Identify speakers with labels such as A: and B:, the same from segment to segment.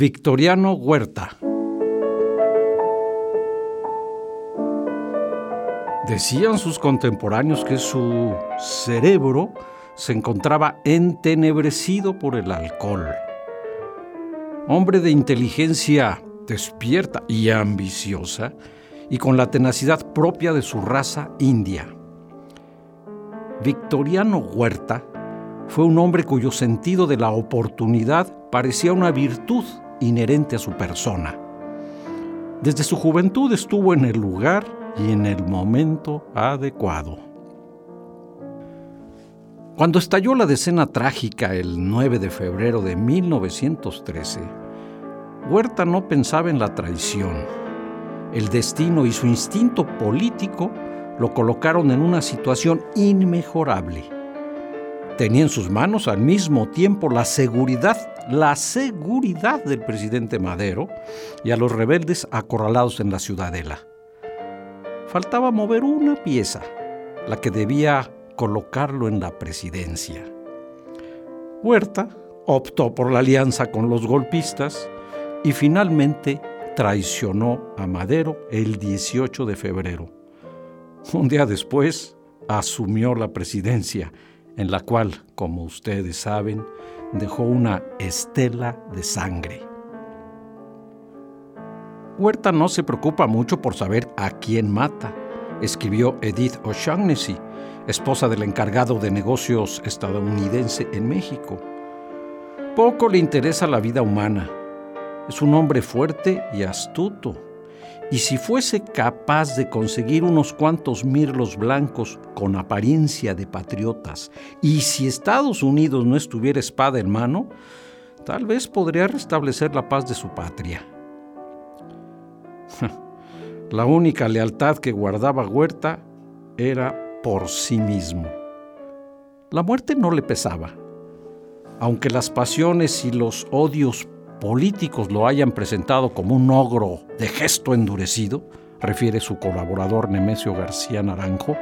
A: Victoriano Huerta. Decían sus contemporáneos que su cerebro se encontraba entenebrecido por el alcohol. Hombre de inteligencia despierta y ambiciosa, y con la tenacidad propia de su raza india. Victoriano Huerta fue un hombre cuyo sentido de la oportunidad parecía una virtud inherente a su persona. Desde su juventud estuvo en el lugar y en el momento adecuado. Cuando estalló la decena trágica el 9 de febrero de 1913, Huerta no pensaba en la traición. El destino y su instinto político lo colocaron en una situación inmejorable. Tenía en sus manos al mismo tiempo la seguridad, la seguridad del presidente Madero y a los rebeldes acorralados en la ciudadela. Faltaba mover una pieza, la que debía colocarlo en la presidencia. Huerta optó por la alianza con los golpistas y finalmente traicionó a Madero el 18 de febrero. Un día después asumió la presidencia, en la cual, como ustedes saben, dejó una estela de sangre. Huerta no se preocupa mucho por saber a quién mata, escribió Edith O'Shaughnessy, esposa del encargado de negocios estadounidense en México. Poco le interesa la vida humana. Es un hombre fuerte y astuto. Y si fuese capaz de conseguir unos cuantos mirlos blancos con apariencia de patriotas, y si Estados Unidos no estuviera espada en mano, tal vez podría restablecer la paz de su patria. La única lealtad que guardaba Huerta era por sí mismo. La muerte no le pesaba. Aunque las pasiones y los odios políticos lo hayan presentado como un ogro de gesto endurecido, refiere su colaborador Nemesio García Naranjo,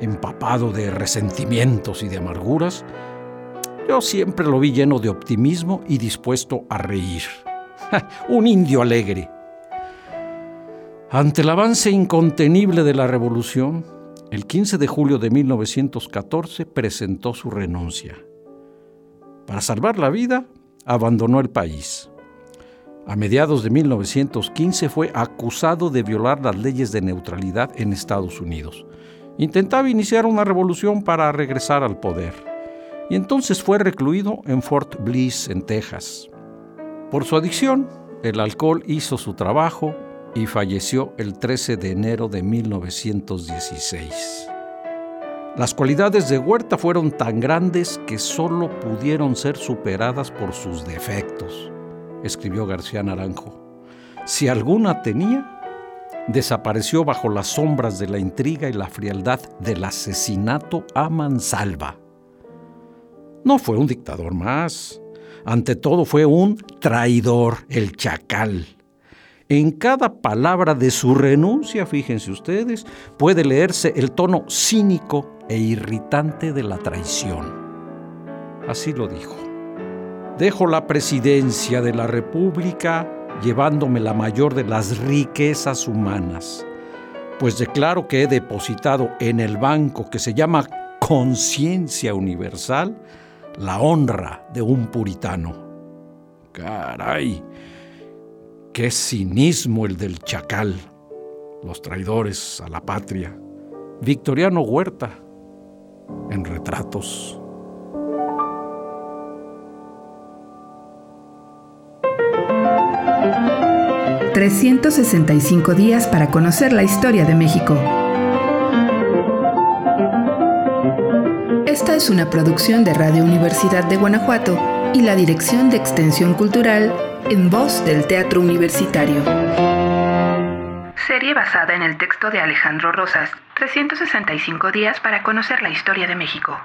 A: empapado de resentimientos y de amarguras, yo siempre lo vi lleno de optimismo y dispuesto a reír. un indio alegre, ante el avance incontenible de la revolución, el 15 de julio de 1914 presentó su renuncia. Para salvar la vida, abandonó el país. A mediados de 1915 fue acusado de violar las leyes de neutralidad en Estados Unidos. Intentaba iniciar una revolución para regresar al poder y entonces fue recluido en Fort Bliss, en Texas. Por su adicción, el alcohol hizo su trabajo y falleció el 13 de enero de 1916. Las cualidades de Huerta fueron tan grandes que solo pudieron ser superadas por sus defectos, escribió García Naranjo. Si alguna tenía, desapareció bajo las sombras de la intriga y la frialdad del asesinato a mansalva. No fue un dictador más, ante todo fue un traidor, el chacal en cada palabra de su renuncia, fíjense ustedes, puede leerse el tono cínico e irritante de la traición. Así lo dijo. Dejo la presidencia de la República llevándome la mayor de las riquezas humanas, pues declaro que he depositado en el banco que se llama conciencia universal la honra de un puritano. Caray, Qué cinismo el del chacal, los traidores a la patria. Victoriano Huerta, en retratos.
B: ...365 días para conocer la historia de México. Esta es una producción de Radio Universidad de Guanajuato y la Dirección de Extensión Cultural en voz del Teatro Universitario. Serie basada en el texto de Alejandro Rosas, 365 días para conocer la historia de México.